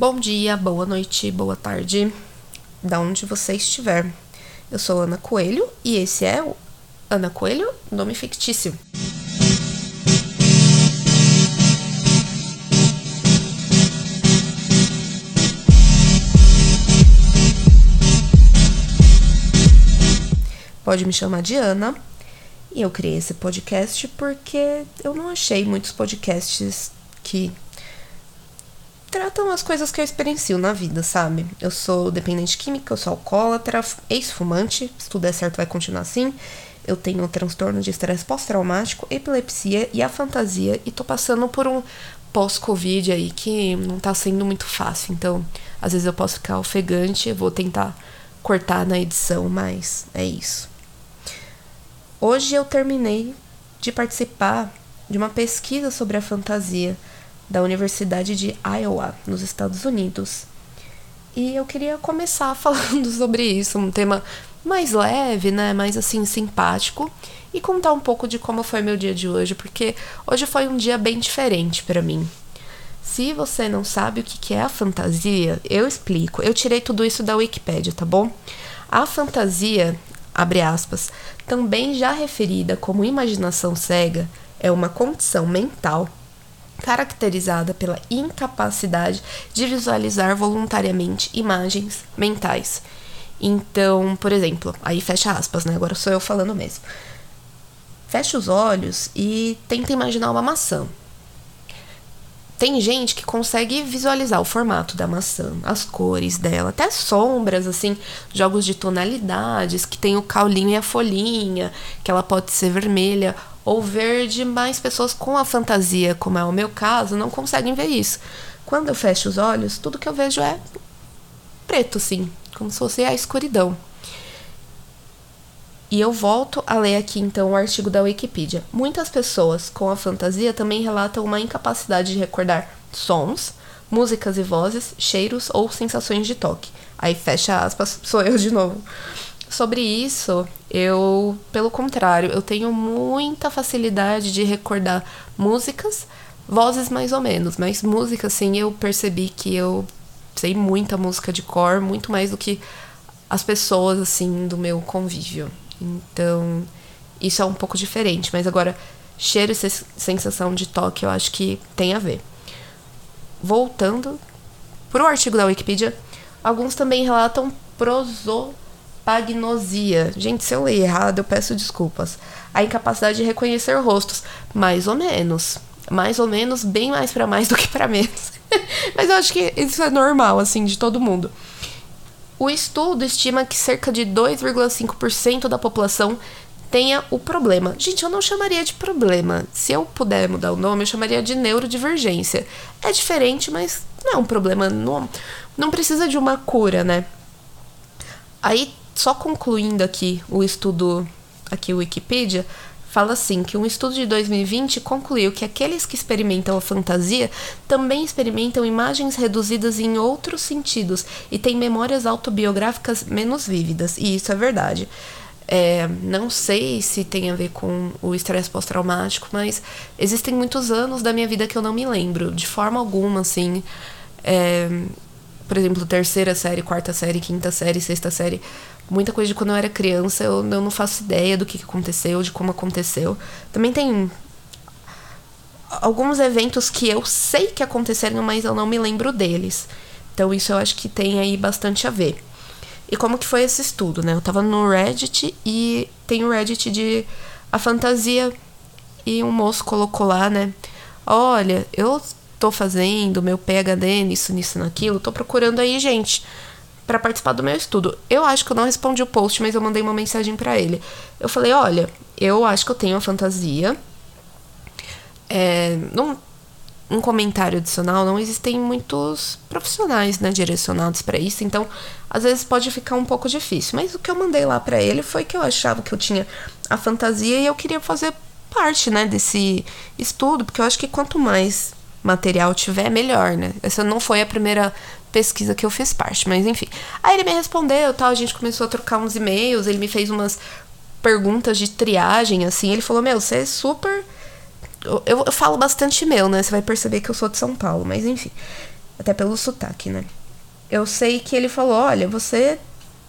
Bom dia, boa noite, boa tarde, da onde você estiver. Eu sou Ana Coelho e esse é o Ana Coelho, nome fictício. Pode me chamar de Ana. E eu criei esse podcast porque eu não achei muitos podcasts que tratam as coisas que eu experiencio na vida, sabe? Eu sou dependente química, eu sou alcoólatra, ex-fumante, se tudo der certo vai continuar assim. Eu tenho transtorno de estresse pós-traumático, epilepsia e a fantasia e tô passando por um pós-covid aí que não tá sendo muito fácil. Então, às vezes eu posso ficar ofegante, vou tentar cortar na edição, mas é isso. Hoje eu terminei de participar de uma pesquisa sobre a fantasia da Universidade de Iowa, nos Estados Unidos. E eu queria começar falando sobre isso, um tema mais leve, né, mais assim simpático e contar um pouco de como foi meu dia de hoje, porque hoje foi um dia bem diferente para mim. Se você não sabe o que é a fantasia, eu explico. Eu tirei tudo isso da Wikipedia, tá bom? A fantasia, abre aspas, também já referida como imaginação cega, é uma condição mental caracterizada pela incapacidade de visualizar voluntariamente imagens mentais. Então, por exemplo, aí fecha aspas, né? Agora sou eu falando mesmo. Fecha os olhos e tenta imaginar uma maçã. Tem gente que consegue visualizar o formato da maçã, as cores dela, até sombras, assim, jogos de tonalidades, que tem o caulinho e a folhinha, que ela pode ser vermelha ou verde, mas pessoas com a fantasia, como é o meu caso, não conseguem ver isso. Quando eu fecho os olhos, tudo que eu vejo é preto, sim, como se fosse a escuridão. E eu volto a ler aqui então o artigo da Wikipedia. Muitas pessoas com a fantasia também relatam uma incapacidade de recordar sons, músicas e vozes, cheiros ou sensações de toque. Aí fecha aspas, sou eu de novo. Sobre isso, eu, pelo contrário, eu tenho muita facilidade de recordar músicas, vozes mais ou menos, mas música, assim, eu percebi que eu sei muita música de cor, muito mais do que as pessoas, assim, do meu convívio. Então, isso é um pouco diferente, mas agora, cheiro e sensação de toque eu acho que tem a ver. Voltando para o artigo da Wikipedia, alguns também relatam proso Pagnosia. Gente, se eu ler errado, eu peço desculpas. A incapacidade de reconhecer rostos. Mais ou menos. Mais ou menos, bem mais para mais do que para menos. Mas eu acho que isso é normal, assim, de todo mundo. O estudo estima que cerca de 2,5% da população tenha o problema. Gente, eu não chamaria de problema. Se eu puder mudar o nome, eu chamaria de neurodivergência. É diferente, mas não é um problema. Não, não precisa de uma cura, né? Aí só concluindo aqui o estudo, aqui o Wikipedia, fala assim que um estudo de 2020 concluiu que aqueles que experimentam a fantasia também experimentam imagens reduzidas em outros sentidos e têm memórias autobiográficas menos vívidas. E isso é verdade. É, não sei se tem a ver com o estresse pós-traumático, mas existem muitos anos da minha vida que eu não me lembro, de forma alguma, assim. É, por exemplo, terceira série, quarta série, quinta série, sexta série muita coisa de quando eu era criança, eu, eu não faço ideia do que aconteceu, de como aconteceu. Também tem alguns eventos que eu sei que aconteceram, mas eu não me lembro deles. Então isso eu acho que tem aí bastante a ver. E como que foi esse estudo, né? Eu tava no Reddit e tem o Reddit de a fantasia e um moço colocou lá, né? Olha, eu tô fazendo meu PhD nisso, nisso, naquilo, tô procurando aí gente para participar do meu estudo. Eu acho que eu não respondi o post, mas eu mandei uma mensagem para ele. Eu falei: olha, eu acho que eu tenho uma fantasia. É, num, um comentário adicional, não existem muitos profissionais né, direcionados para isso, então às vezes pode ficar um pouco difícil. Mas o que eu mandei lá para ele foi que eu achava que eu tinha a fantasia e eu queria fazer parte né, desse estudo, porque eu acho que quanto mais material tiver, melhor, né? Essa não foi a primeira pesquisa que eu fiz parte, mas enfim. Aí ele me respondeu, tal, a gente começou a trocar uns e-mails, ele me fez umas perguntas de triagem, assim, ele falou, meu, você é super... Eu, eu, falo bastante meu, né? Você vai perceber que eu sou de São Paulo, mas enfim. até pelo sotaque, né? Eu sei que ele falou: olha, você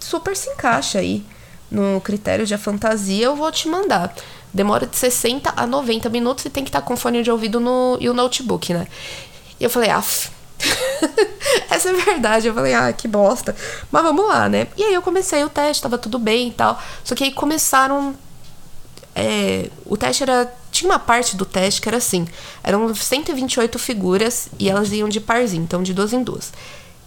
super se encaixa aí no critério de fantasia, eu vou te mandar. Demora de 60 a 90 minutos e tem que estar tá com fone de ouvido no, e o notebook, né? E eu falei, ah, essa é verdade. Eu falei, ah, que bosta. Mas vamos lá, né? E aí eu comecei o teste, tava tudo bem e tal. Só que aí começaram. É, o teste era. Tinha uma parte do teste que era assim: eram 128 figuras e elas iam de parzinho, então de duas em duas.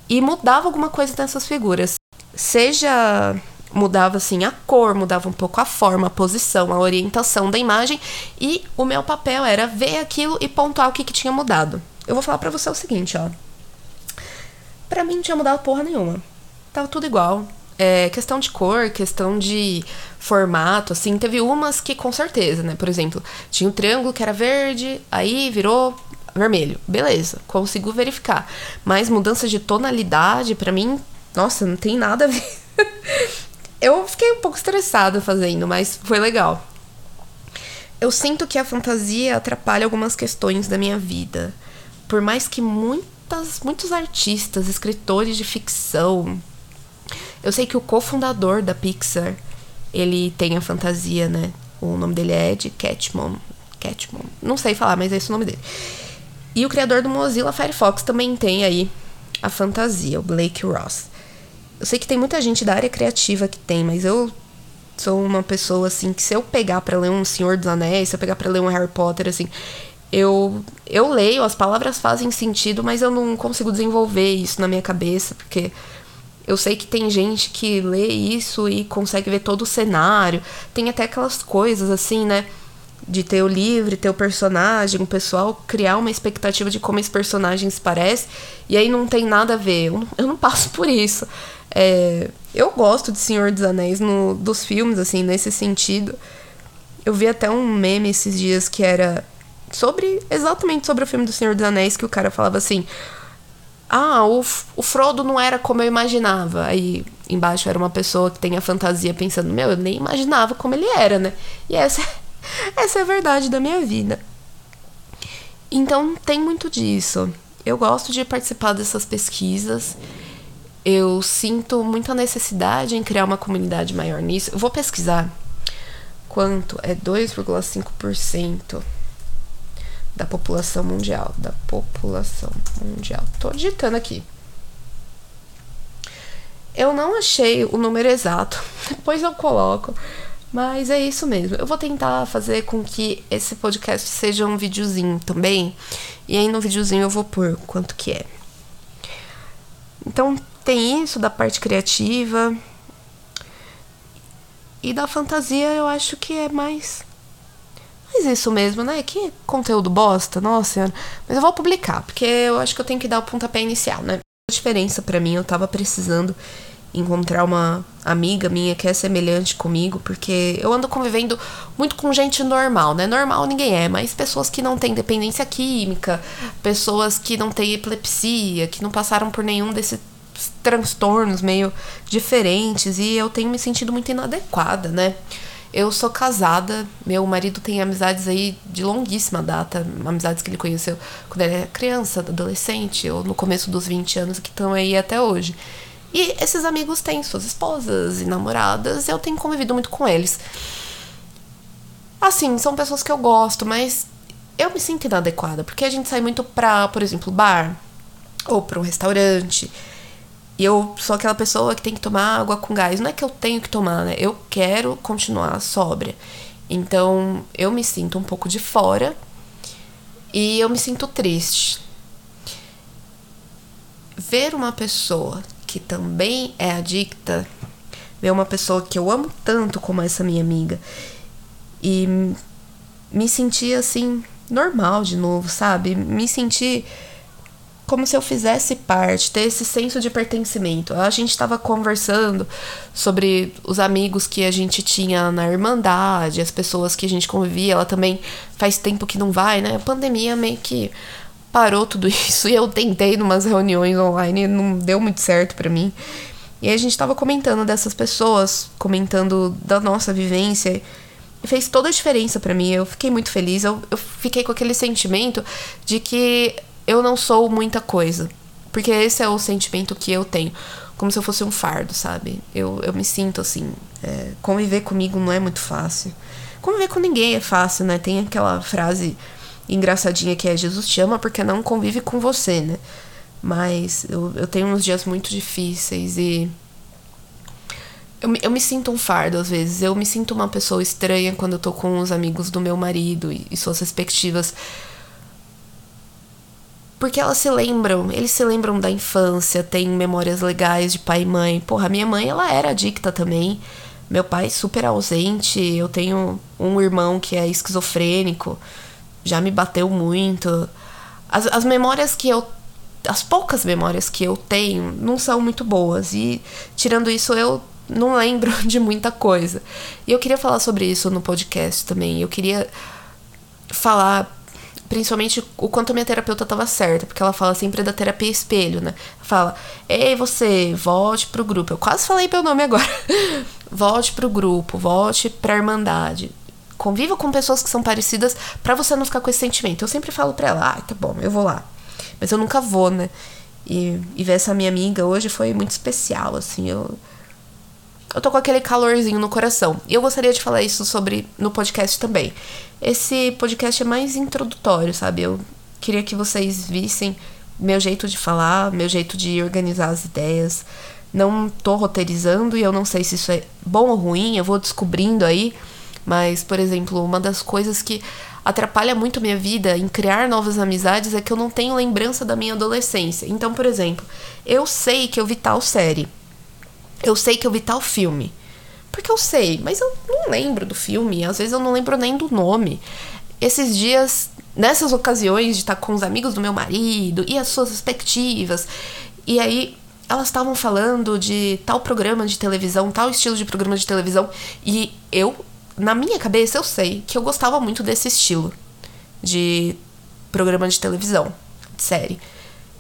E mudava alguma coisa dessas figuras. Seja mudava assim a cor, mudava um pouco a forma, a posição, a orientação da imagem e o meu papel era ver aquilo e pontuar o que, que tinha mudado. Eu vou falar para você o seguinte, ó. Pra mim não tinha mudado porra nenhuma. Tava tudo igual. É, questão de cor, questão de formato, assim, teve umas que com certeza, né? Por exemplo, tinha um triângulo que era verde, aí virou vermelho. Beleza, consigo verificar. Mas mudança de tonalidade, para mim, nossa, não tem nada a ver. eu fiquei um pouco estressada fazendo, mas foi legal. Eu sinto que a fantasia atrapalha algumas questões da minha vida. Por mais que muitas, muitos artistas, escritores de ficção. Eu sei que o cofundador da Pixar, ele tem a fantasia, né? O nome dele é Ed Catmull. Catmull. Não sei falar, mas é esse o nome dele. E o criador do Mozilla Firefox também tem aí a fantasia, o Blake Ross. Eu sei que tem muita gente da área criativa que tem, mas eu sou uma pessoa assim que se eu pegar para ler um Senhor dos Anéis, se eu pegar para ler um Harry Potter assim, eu eu leio, as palavras fazem sentido, mas eu não consigo desenvolver isso na minha cabeça, porque eu sei que tem gente que lê isso e consegue ver todo o cenário. Tem até aquelas coisas assim, né? De ter o livro, ter o personagem, o pessoal criar uma expectativa de como esse personagem se parece, e aí não tem nada a ver. Eu não, eu não passo por isso. É, eu gosto de Senhor dos Anéis no, dos filmes, assim, nesse sentido. Eu vi até um meme esses dias que era sobre exatamente sobre o filme do Senhor dos Anéis que o cara falava assim: "Ah, o, o Frodo não era como eu imaginava". Aí embaixo era uma pessoa que tem a fantasia pensando: "Meu, eu nem imaginava como ele era, né?". E essa essa é a verdade da minha vida. Então tem muito disso. Eu gosto de participar dessas pesquisas eu sinto muita necessidade em criar uma comunidade maior nisso. Eu vou pesquisar quanto é 2,5% da população mundial, da população mundial. Tô digitando aqui. Eu não achei o número exato, depois eu coloco. Mas é isso mesmo. Eu vou tentar fazer com que esse podcast seja um videozinho também. E aí no videozinho eu vou pôr quanto que é. Então tem isso da parte criativa. E da fantasia eu acho que é mais. Mas isso mesmo, né? Que conteúdo bosta, nossa senhora. Mas eu vou publicar, porque eu acho que eu tenho que dar o pontapé inicial, né? A diferença para mim, eu tava precisando encontrar uma amiga minha que é semelhante comigo, porque eu ando convivendo muito com gente normal, né? Normal ninguém é, mas pessoas que não têm dependência química, pessoas que não têm epilepsia, que não passaram por nenhum desse transtornos meio diferentes e eu tenho me sentido muito inadequada, né? Eu sou casada, meu marido tem amizades aí de longuíssima data, amizades que ele conheceu quando ele era criança, adolescente, ou no começo dos 20 anos, que estão aí até hoje. E esses amigos têm suas esposas e namoradas, eu tenho convivido muito com eles. Assim, são pessoas que eu gosto, mas eu me sinto inadequada, porque a gente sai muito pra, por exemplo, bar, ou pra um restaurante. E eu sou aquela pessoa que tem que tomar água com gás. Não é que eu tenho que tomar, né? Eu quero continuar sóbria. Então eu me sinto um pouco de fora e eu me sinto triste. Ver uma pessoa que também é adicta, ver uma pessoa que eu amo tanto como essa minha amiga e me sentir assim normal de novo, sabe? Me sentir como se eu fizesse parte, ter esse senso de pertencimento. A gente estava conversando sobre os amigos que a gente tinha na Irmandade, as pessoas que a gente convivia. Ela também faz tempo que não vai, né? A pandemia meio que parou tudo isso e eu tentei numas reuniões online não deu muito certo para mim. E a gente estava comentando dessas pessoas, comentando da nossa vivência e fez toda a diferença para mim. Eu fiquei muito feliz. Eu, eu fiquei com aquele sentimento de que eu não sou muita coisa Porque esse é o sentimento que eu tenho. Como se eu fosse um fardo, sabe? Eu, eu me sinto assim. É, conviver comigo não é muito fácil. Conviver com ninguém é fácil, né? Tem aquela frase engraçadinha que é Jesus te ama porque não convive com você, né? Mas eu, eu tenho uns dias muito difíceis e. Eu, eu me sinto um fardo às vezes. Eu me sinto uma pessoa estranha quando eu tô com os amigos do meu marido e, e suas respectivas porque elas se lembram, eles se lembram da infância, têm memórias legais de pai e mãe. Porra, minha mãe, ela era adicta também. Meu pai super ausente, eu tenho um irmão que é esquizofrênico, já me bateu muito. As, as memórias que eu. As poucas memórias que eu tenho não são muito boas. E tirando isso, eu não lembro de muita coisa. E eu queria falar sobre isso no podcast também. Eu queria falar principalmente o quanto a minha terapeuta estava certa, porque ela fala sempre da terapia espelho, né? Fala, ei, você, volte pro grupo. Eu quase falei meu nome agora. volte pro grupo, volte pra irmandade. Conviva com pessoas que são parecidas para você não ficar com esse sentimento. Eu sempre falo pra ela, ah, tá bom, eu vou lá. Mas eu nunca vou, né? E, e ver essa minha amiga hoje foi muito especial, assim. Eu, eu tô com aquele calorzinho no coração. E eu gostaria de falar isso sobre no podcast também. Esse podcast é mais introdutório, sabe? Eu queria que vocês vissem meu jeito de falar, meu jeito de organizar as ideias. Não tô roteirizando e eu não sei se isso é bom ou ruim, eu vou descobrindo aí. Mas, por exemplo, uma das coisas que atrapalha muito minha vida em criar novas amizades é que eu não tenho lembrança da minha adolescência. Então, por exemplo, eu sei que eu vi tal série. Eu sei que eu vi tal filme. Porque eu sei, mas eu não lembro do filme, às vezes eu não lembro nem do nome. Esses dias, nessas ocasiões de estar com os amigos do meu marido e as suas expectativas, e aí elas estavam falando de tal programa de televisão, tal estilo de programa de televisão, e eu, na minha cabeça, eu sei que eu gostava muito desse estilo de programa de televisão, de série.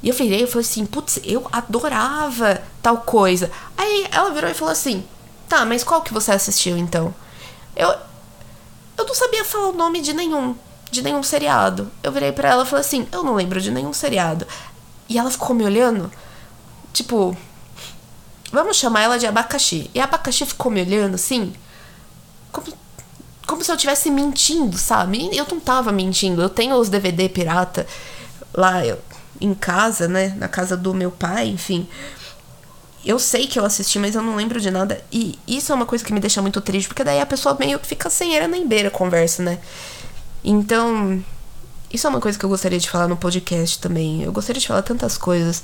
E eu virei e falei assim, putz, eu adorava tal coisa. Aí ela virou e falou assim, Tá, mas qual que você assistiu então? Eu. Eu não sabia falar o nome de nenhum. De nenhum seriado. Eu virei para ela e falei assim: Eu não lembro de nenhum seriado. E ela ficou me olhando. Tipo. Vamos chamar ela de abacaxi. E a abacaxi ficou me olhando assim. Como, como se eu estivesse mentindo, sabe? Eu não tava mentindo. Eu tenho os DVD pirata lá eu, em casa, né? Na casa do meu pai, enfim eu sei que eu assisti, mas eu não lembro de nada. E isso é uma coisa que me deixa muito triste, porque daí a pessoa meio que fica sem era nem beira a conversa, né? Então, isso é uma coisa que eu gostaria de falar no podcast também. Eu gostaria de falar tantas coisas.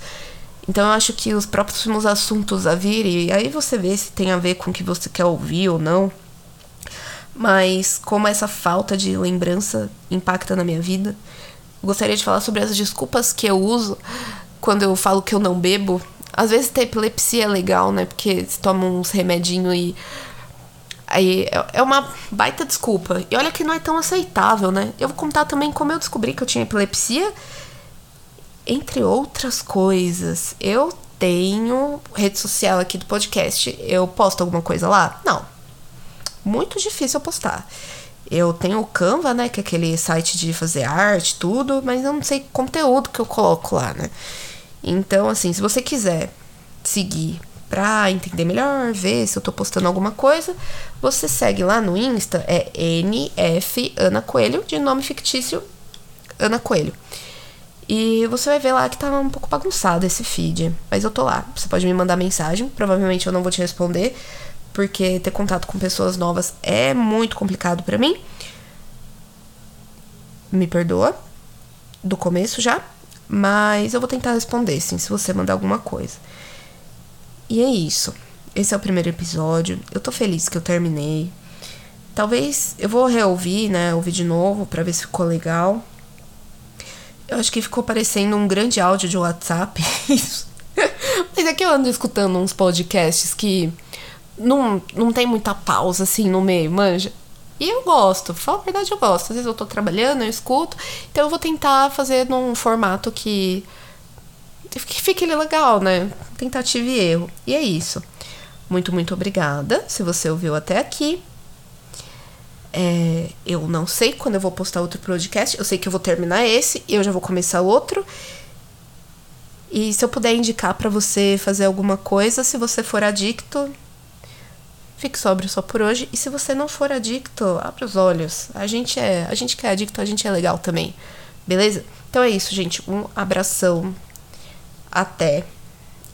Então eu acho que os próximos assuntos a vir, e aí você vê se tem a ver com o que você quer ouvir ou não. Mas como essa falta de lembrança impacta na minha vida, gostaria de falar sobre as desculpas que eu uso quando eu falo que eu não bebo às vezes ter epilepsia é legal, né? Porque se toma uns remedinhos e. Aí é, é uma baita desculpa. E olha que não é tão aceitável, né? Eu vou contar também como eu descobri que eu tinha epilepsia. Entre outras coisas, eu tenho rede social aqui do podcast. Eu posto alguma coisa lá? Não. Muito difícil eu postar. Eu tenho o Canva, né? Que é aquele site de fazer arte, tudo, mas eu não sei conteúdo que eu coloco lá, né? Então, assim, se você quiser seguir pra entender melhor, ver se eu tô postando alguma coisa, você segue lá no Insta, é NF Ana Coelho, de nome fictício Ana Coelho. E você vai ver lá que tá um pouco bagunçado esse feed. Mas eu tô lá. Você pode me mandar mensagem. Provavelmente eu não vou te responder. Porque ter contato com pessoas novas é muito complicado para mim. Me perdoa. Do começo já. Mas eu vou tentar responder, sim, se você mandar alguma coisa. E é isso. Esse é o primeiro episódio. Eu tô feliz que eu terminei. Talvez eu vou reouvir, né? Ouvir de novo para ver se ficou legal. Eu acho que ficou parecendo um grande áudio de WhatsApp. Mas é que eu ando escutando uns podcasts que não, não tem muita pausa assim no meio, manja. E eu gosto, pra falar a verdade, eu gosto. Às vezes eu tô trabalhando, eu escuto. Então eu vou tentar fazer num formato que. que fique legal, né? Tentativa e erro. E é isso. Muito, muito obrigada se você ouviu até aqui. É, eu não sei quando eu vou postar outro podcast. Eu sei que eu vou terminar esse e eu já vou começar outro. E se eu puder indicar para você fazer alguma coisa, se você for adicto, fique sóbrio só por hoje. E se você não for adicto, abra os olhos. A gente é, a gente que é adicto, a gente é legal também. Beleza? Então é isso, gente. Um abração. Até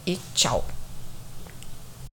e tchau.